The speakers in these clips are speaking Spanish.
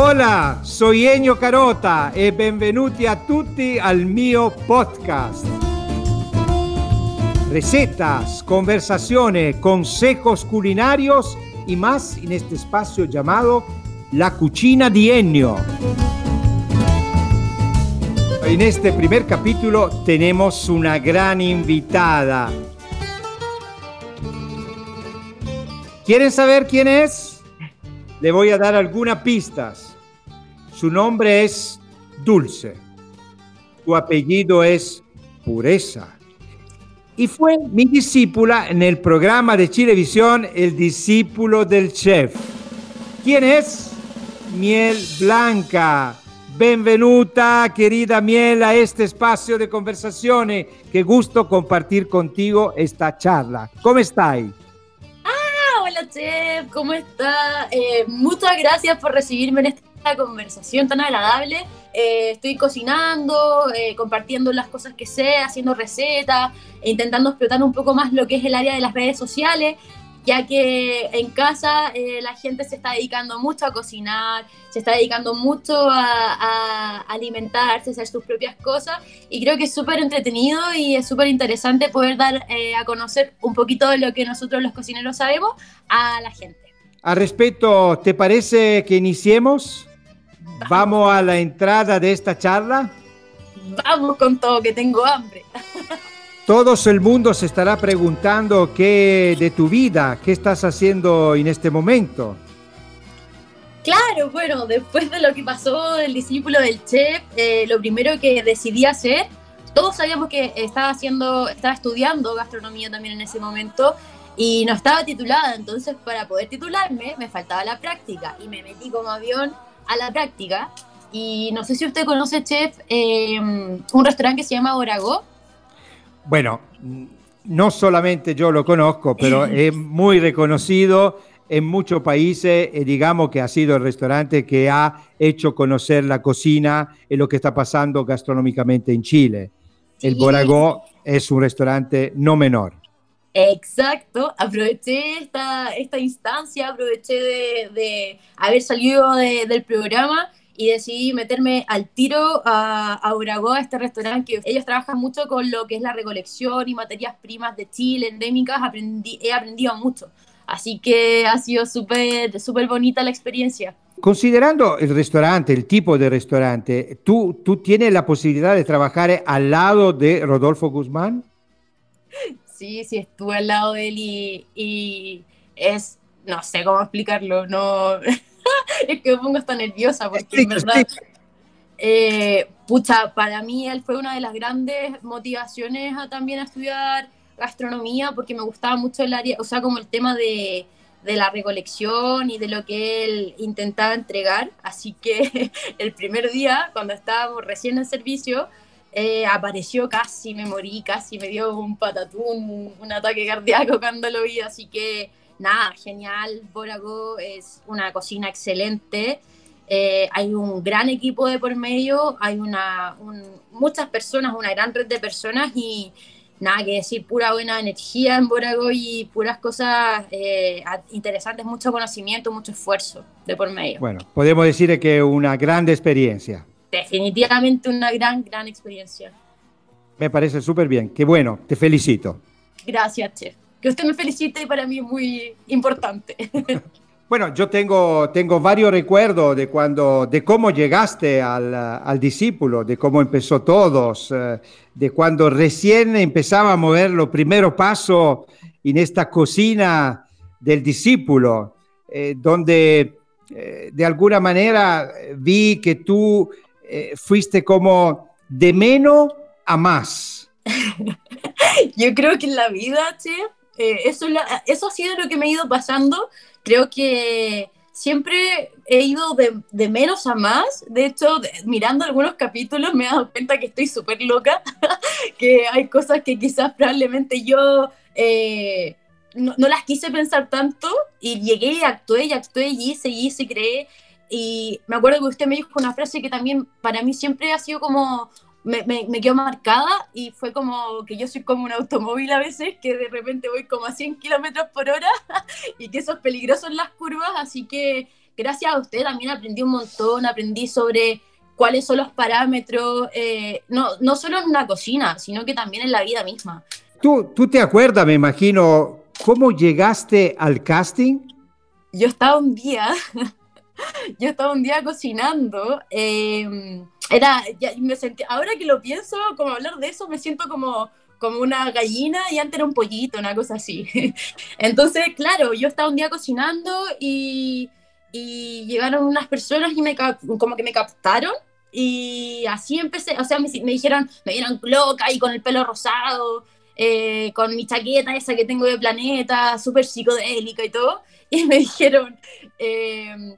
Hola, soy Ennio Carota e benvenuti a tutti al mio podcast. Recetas, conversaciones, consejos culinarios y más en este espacio llamado La Cucina di Ennio. En este primer capítulo tenemos una gran invitada. ¿Quieren saber quién es? Le voy a dar algunas pistas. Su nombre es Dulce. Su apellido es Pureza. Y fue mi discípula en el programa de Chilevisión El discípulo del chef. ¿Quién es? Miel Blanca. Benvenuta, querida Miel, a este espacio de conversaciones. Qué gusto compartir contigo esta charla. ¿Cómo estás? hola chef, ¿cómo está? Eh, muchas gracias por recibirme en esta conversación tan agradable. Eh, estoy cocinando, eh, compartiendo las cosas que sé, haciendo recetas, e intentando explotar un poco más lo que es el área de las redes sociales ya que en casa eh, la gente se está dedicando mucho a cocinar, se está dedicando mucho a, alimentarse, a hacer sus propias cosas, y creo que es súper entretenido y es súper interesante poder dar eh, a conocer un poquito de lo que nosotros los cocineros sabemos a la gente. Al respecto, ¿te parece que iniciemos? Vamos a la entrada de esta charla. Vamos con todo, que tengo hambre. Todo el mundo se estará preguntando qué de tu vida, qué estás haciendo en este momento. Claro, bueno, después de lo que pasó del discípulo del chef, eh, lo primero que decidí hacer, todos sabíamos que estaba haciendo, estaba estudiando gastronomía también en ese momento y no estaba titulada, entonces para poder titularme me faltaba la práctica y me metí como avión a la práctica. Y no sé si usted conoce, chef, eh, un restaurante que se llama Oragó bueno, no solamente yo lo conozco, pero es muy reconocido en muchos países y digamos que ha sido el restaurante que ha hecho conocer la cocina y lo que está pasando gastronómicamente en Chile. El Boragó es un restaurante no menor. Exacto, aproveché esta, esta instancia, aproveché de, haber salido del programa y decidí meterme al tiro a, a a este restaurante que ellos trabajan mucho con lo que es la recolección y materias primas de Chile, endémicas, aprendí, he aprendido mucho. Así que ha sido súper súper bonita la experiencia. Considerando el restaurante, el tipo de restaurante, ¿tú, ¿tú tienes la posibilidad de trabajar al lado de Rodolfo Guzmán? Sí, sí, estuve al lado de él y, y es, no sé cómo explicarlo, no, es que me pongo hasta nerviosa porque en verdad, eh, pucha, para mí él fue una de las grandes motivaciones a también a estudiar gastronomía porque me gustaba mucho el área, o sea, como el tema de, de la recolección y de lo que él intentaba entregar. Así que el primer día, cuando estábamos recién en servicio, eh, apareció casi, me morí, casi me dio un patatún, un ataque cardíaco cuando lo vi. Así que nada, genial. Borago es una cocina excelente. Eh, hay un gran equipo de por medio, hay una, muchas personas, una gran red de personas y nada que decir, pura buena energía en Borago y puras cosas eh, interesantes, mucho conocimiento, mucho esfuerzo de por medio. Bueno, podemos decir que una gran experiencia. Definitivamente una gran, gran experiencia. Me parece súper bien, qué bueno, te felicito. Gracias, chef que usted me felicite para mí es muy importante. Bueno, yo tengo, tengo varios recuerdos de cuando, de cómo llegaste al, al discípulo, de cómo empezó todos, eh, de cuando recién empezaba a mover los primeros pasos en esta cocina del discípulo, eh, donde eh, de alguna manera vi que tú fuiste como de menos a más. Yo creo que en la vida, che, eh, eso, eso ha sido lo que me ha ido pasando. Creo que siempre he ido de, menos a más. De hecho, mirando algunos capítulos me he dado cuenta que estoy súper loca, que hay cosas que quizás probablemente yo eh, no, las quise pensar tanto y llegué y actué y actué y hice y hice y creé. Y me acuerdo que usted me dijo una frase que también para mí siempre ha sido como me, me, quedó marcada y fue como que yo soy como un automóvil a veces, que de repente voy como a 100 kilómetros por hora y que eso es peligroso en las curvas, así que gracias a usted también aprendí un montón, aprendí sobre cuáles son los parámetros, eh, no, no solo en una cocina, sino que también en la vida misma. ¿Tú, tú te acuerdas, me imagino, cómo llegaste al casting? Yo estaba un día, yo estaba un día cocinando, em, era, ya, me sentí, ahora que lo pienso, como hablar de eso, me siento como como una gallina y antes era un pollito, una cosa así. Entonces, claro, yo estaba un día cocinando y, y llegaron unas personas y me como que me captaron y así empecé, o sea, me, dijeron, me vieron loca y con el pelo rosado, eh, con mi chaqueta esa que tengo de planeta, súper psicodélica y todo, y me dijeron, em,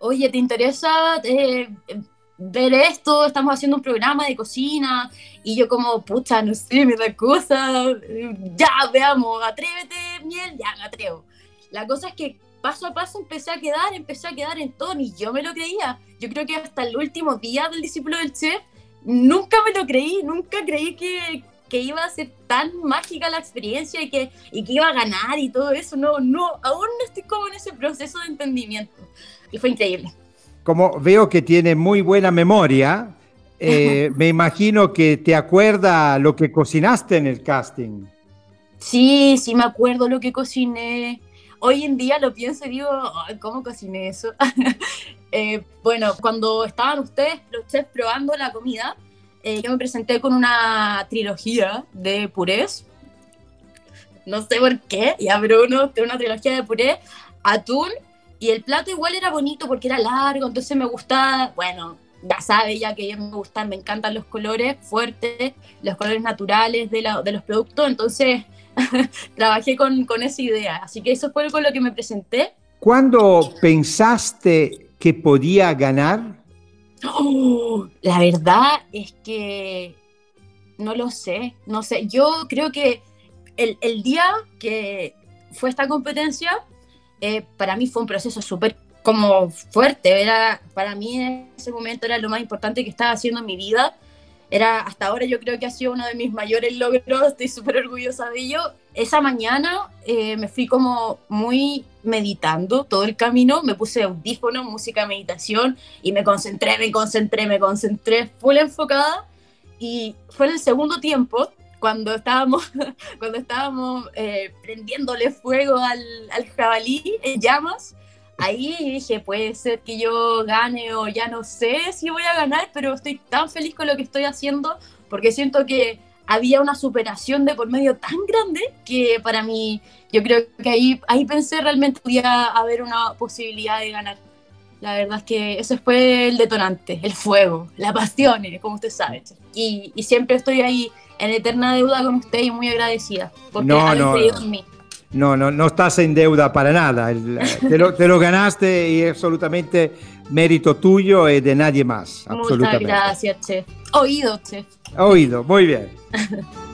oye, ¿te interesa eh, ver esto? Estamos haciendo un programa de cocina, y yo como, pucha, no sé, me da cosa, ya, veamos, atrévete, miel, ya, me atrevo. La cosa es que paso a paso empecé a quedar, empecé a quedar en todo, y yo me lo creía. Yo creo que hasta el último día del discípulo del chef, nunca me lo creí, nunca creí que, que iba a ser tan mágica la experiencia y que, y que iba a ganar y todo eso. No, no, aún no estoy como en ese proceso de entendimiento. Y fue increíble. Como veo que tiene muy buena memoria, eh, me imagino que te acuerda lo que cocinaste en el casting. Sí, sí me acuerdo lo que cociné hoy en día lo pienso y digo, ¿cómo cociné eso? Eh, bueno, cuando estaban ustedes, los chefs, probando la comida, eh, yo me presenté con una trilogía de purés. No sé por qué, ya, pero uno, una trilogía de puré, atún, y el plato igual era bonito porque era largo, entonces me gustaba, bueno, ya sabe ya que me gustan, me encantan los colores fuertes, los colores naturales de, de los productos, entonces trabajé con, con, esa idea. Así que eso fue con lo que me presenté. ¿Cuándo pensaste que podía ganar? Oh, la verdad es que no lo sé, no sé. Yo creo que el, el día que fue esta competencia, eh, para mí fue un proceso súper como fuerte. Era, para mí en ese momento era lo más importante que estaba haciendo en mi vida era hasta ahora yo creo que ha sido uno de mis mayores logros, estoy súper orgullosa de ello. Esa mañana eh, me fui como muy meditando todo el camino, me puse audífonos, música meditación y me concentré, me concentré, me concentré, full enfocada y fue en el segundo tiempo cuando estábamos, cuando estábamos eh, prendiéndole fuego al, al jabalí en llamas ahí dije, puede ser que yo gane o ya no sé si voy a ganar, pero estoy tan feliz con lo que estoy haciendo porque siento que había una superación de por medio tan grande que para mí, yo creo que ahí, ahí pensé realmente podía haber una posibilidad de ganar. La verdad es que eso fue el detonante, el fuego, la pasión, eh, como usted sabe. Y, y siempre estoy ahí en eterna deuda con usted y muy agradecida porque no, no, creído en mí. No, no, no estás en deuda para nada. te, lo, ganaste y es absolutamente mérito tuyo y de nadie más. Muchas gracias, chef. Oído, chef. Oído, muy bien.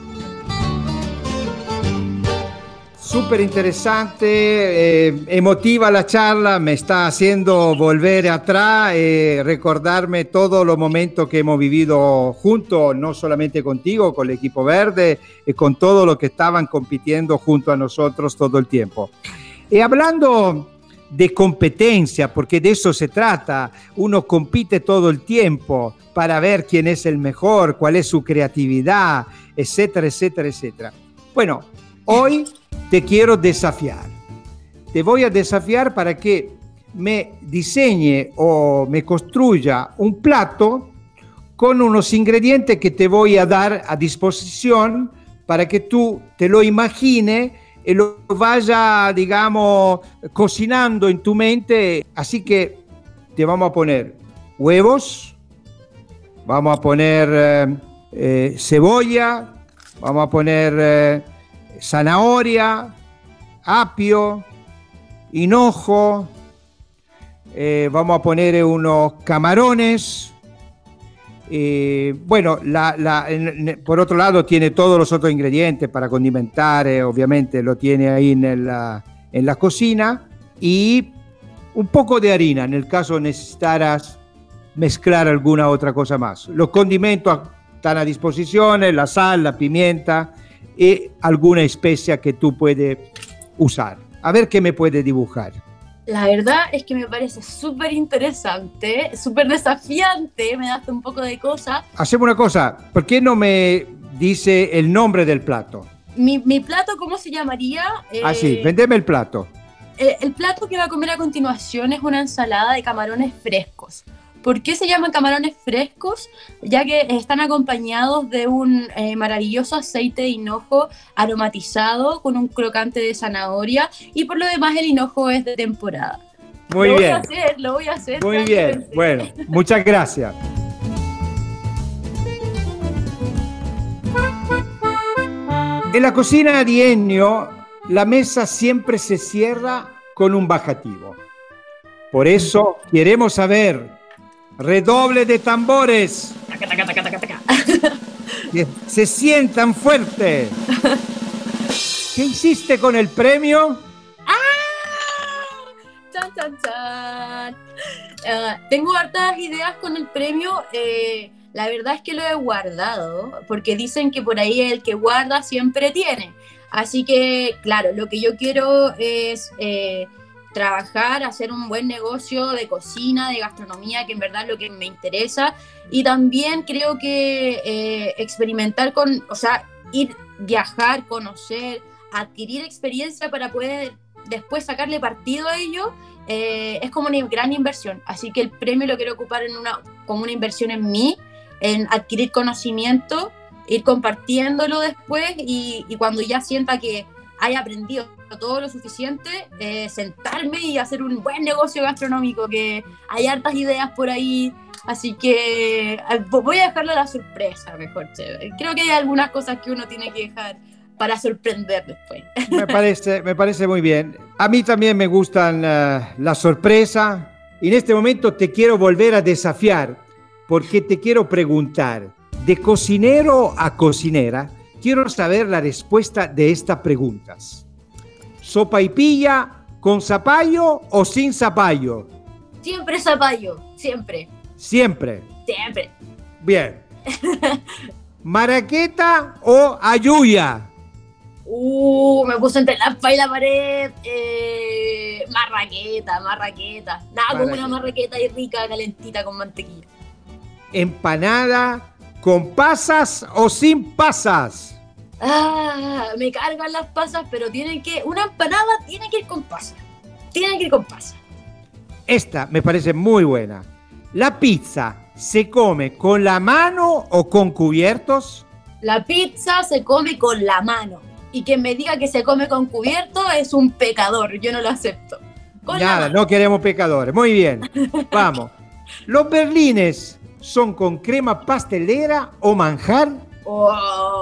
Súper interesante, eh, emotiva la charla, me está haciendo volver atrás, eh, recordarme todos los momentos que hemos vivido juntos, no solamente contigo, con el equipo verde y con todos los que estaban compitiendo junto a nosotros todo el tiempo. Y hablando de competencia, porque de eso se trata, uno compite todo el tiempo para ver quién es el mejor, cuál es su creatividad, etcétera, etcétera, etcétera. Bueno, hoy te quiero desafiar. Te voy a desafiar para que me diseñe o me construya un plato con unos ingredientes que te voy a dar a disposición para que tú te lo imagines y lo vaya, digamos, cocinando en tu mente. Así que te vamos a poner huevos, vamos a poner eh, eh, cebolla, vamos a poner eh, zanahoria, apio, hinojo, eh, vamos a poner unos camarones. Eh, bueno, por otro lado tiene todos los otros ingredientes para condimentar, eh, obviamente lo tiene ahí en la, en la cocina. Y un poco de harina, en el caso necesitaras mezclar alguna otra cosa más. Los condimentos están a disposición, la sal, la pimienta, y alguna especia que tú puedes usar. A ver qué me puede dibujar. La verdad es que me parece súper interesante, súper desafiante, me da hasta un poco de cosa. Hacemos una cosa, ¿por qué no me dice el nombre del plato? Mi, plato, ¿cómo se llamaría? ah, sí, eh, vendeme el plato. El, el plato que va a comer a continuación es una ensalada de camarones frescos. ¿Por qué se llaman camarones frescos? Ya que están acompañados de un eh, maravilloso aceite de hinojo aromatizado con un crocante de zanahoria y por lo demás el hinojo es de temporada. Muy lo bien. Voy a hacer, lo voy a hacer. Muy bien. Bueno, muchas gracias. En la cocina de la mesa siempre se cierra con un bajativo. Por eso queremos saber Redoble de tambores. Se sientan fuerte. ¿Qué hiciste con el premio? ¡Ah! ¡Chan, chan, chan! Ah, tengo hartas ideas con el premio. Eh, la verdad es que lo he guardado, porque dicen que por ahí el que guarda siempre tiene. Así que, claro, lo que yo quiero es eh, trabajar, hacer un buen negocio de cocina, de gastronomía, que en verdad es lo que me interesa. Y también creo que eh, experimentar con, o sea, ir, viajar, conocer, adquirir experiencia para poder después sacarle partido a ello, eh, es como una gran inversión. Así que el premio lo quiero ocupar en una, como una inversión en mí, en adquirir conocimiento, ir compartiéndolo después y, y cuando ya sienta que haya aprendido todo lo suficiente, eh, sentarme y hacer un buen negocio gastronómico, que hay hartas ideas por ahí, así que voy a dejarlo a la sorpresa mejor. Creo que hay algunas cosas que uno tiene que dejar para sorprender después. Me parece, me parece muy bien. A mí también me gustan uh, la sorpresa y en este momento te quiero volver a desafiar porque te quiero preguntar, de cocinero a cocinera, quiero saber la respuesta de estas preguntas. ¿Sopa y pilla con zapallo o sin zapallo? Siempre zapallo, siempre. Siempre. Siempre. Bien. ¿Maraqueta o ayuya? Uh, me puse entre la y la pared. Eh, marraqueta, marraqueta. Nada como una marraqueta y rica, calentita con mantequilla. ¿Empanada con pasas o sin pasas? Ah, me cargan las pasas, pero tienen que, una empanada tiene que ir con pasas. Tiene que ir con pasas. Esta me parece muy buena. ¿La pizza se come con la mano o con cubiertos? La pizza se come con la mano. Y quien me diga que se come con cubiertos es un pecador. Yo no lo acepto. Nada, no queremos pecadores. Muy bien. Vamos. ¿Los berlines son con crema pastelera o manjar? Oh.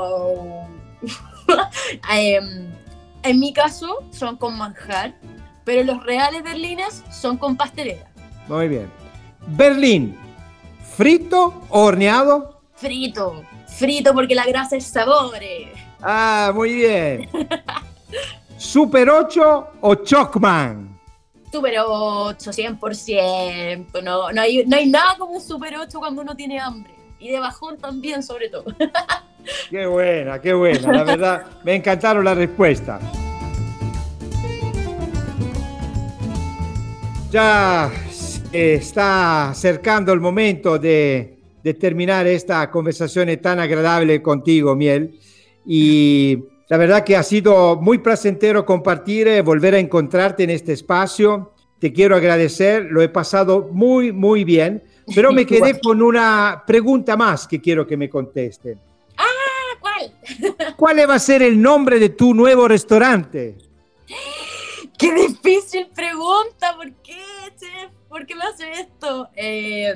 Em, en mi caso son con manjar, pero los reales berlines son con pastelera. Muy bien. Berlín, ¿frito o horneado? Frito, frito porque la grasa es sabor. Ah, muy bien. ¿Super 8 o Chocman? Super 8, 100%. No, no, hay, no hay nada como un Super 8 cuando uno tiene hambre. Y de bajón también, sobre todo. Qué buena, qué buena. La verdad, me encantaron las respuestas. Ya está acercando el momento de, terminar esta conversación tan agradable contigo, Miel. Y la verdad que ha sido muy placentero compartir, eh, volver a encontrarte en este espacio. Te quiero agradecer, lo he pasado muy, muy bien, pero me quedé con una pregunta más que quiero que me contesten. ¿Cuál va a ser el nombre de tu nuevo restaurante? Qué difícil pregunta, ¿por qué, chef? ¿Por qué me hace esto? Eh,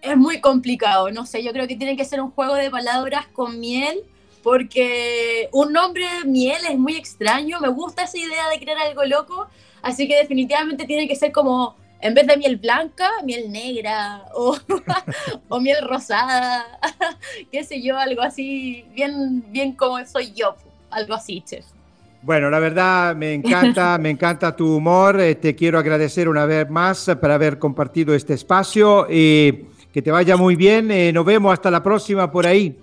es muy complicado, no sé, yo creo que tiene que ser un juego de palabras con miel, porque un nombre de miel es muy extraño, me gusta esa idea de crear algo loco, así que definitivamente tiene que ser como en vez de miel blanca, miel negra o, o miel rosada, qué sé yo, algo así, bien, bien como soy yo, algo así, chef. Bueno, la verdad me encanta, me encanta tu humor. Eh, te quiero agradecer una vez más por haber compartido este espacio y que te vaya muy bien. Eh, nos vemos hasta la próxima por ahí.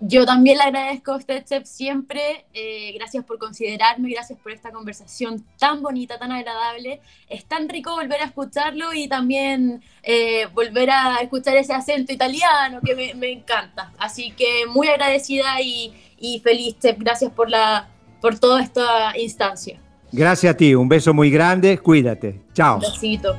Yo también le agradezco a usted, Chef, siempre. Eh, gracias por considerarme, gracias por esta conversación tan bonita, tan agradable. Es tan rico volver a escucharlo y también eh, volver a escuchar ese acento italiano que me, encanta. Así que muy agradecida y, y, feliz, Chef. Gracias por, la, por toda esta instancia. Gracias a ti, un beso muy grande, cuídate. Chao. Un besito.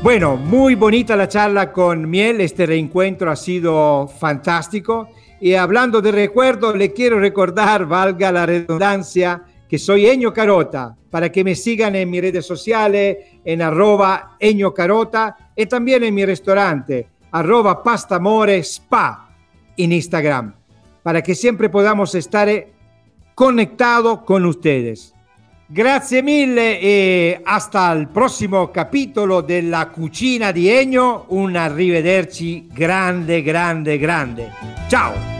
Bueno, muy bonita la charla con Miel, este reencuentro ha sido fantástico. Y hablando de recuerdo, le quiero recordar, valga la redundancia, que soy Eño Carota, para que me sigan en mis redes sociales, en arroba Carota y también en mi restaurante, arroba Pastamore Spa en Instagram, para que siempre podamos estar conectados con ustedes. Grazie mille e hasta il prossimo capitolo della cucina di Egno. Un arrivederci grande, grande, grande. Ciao!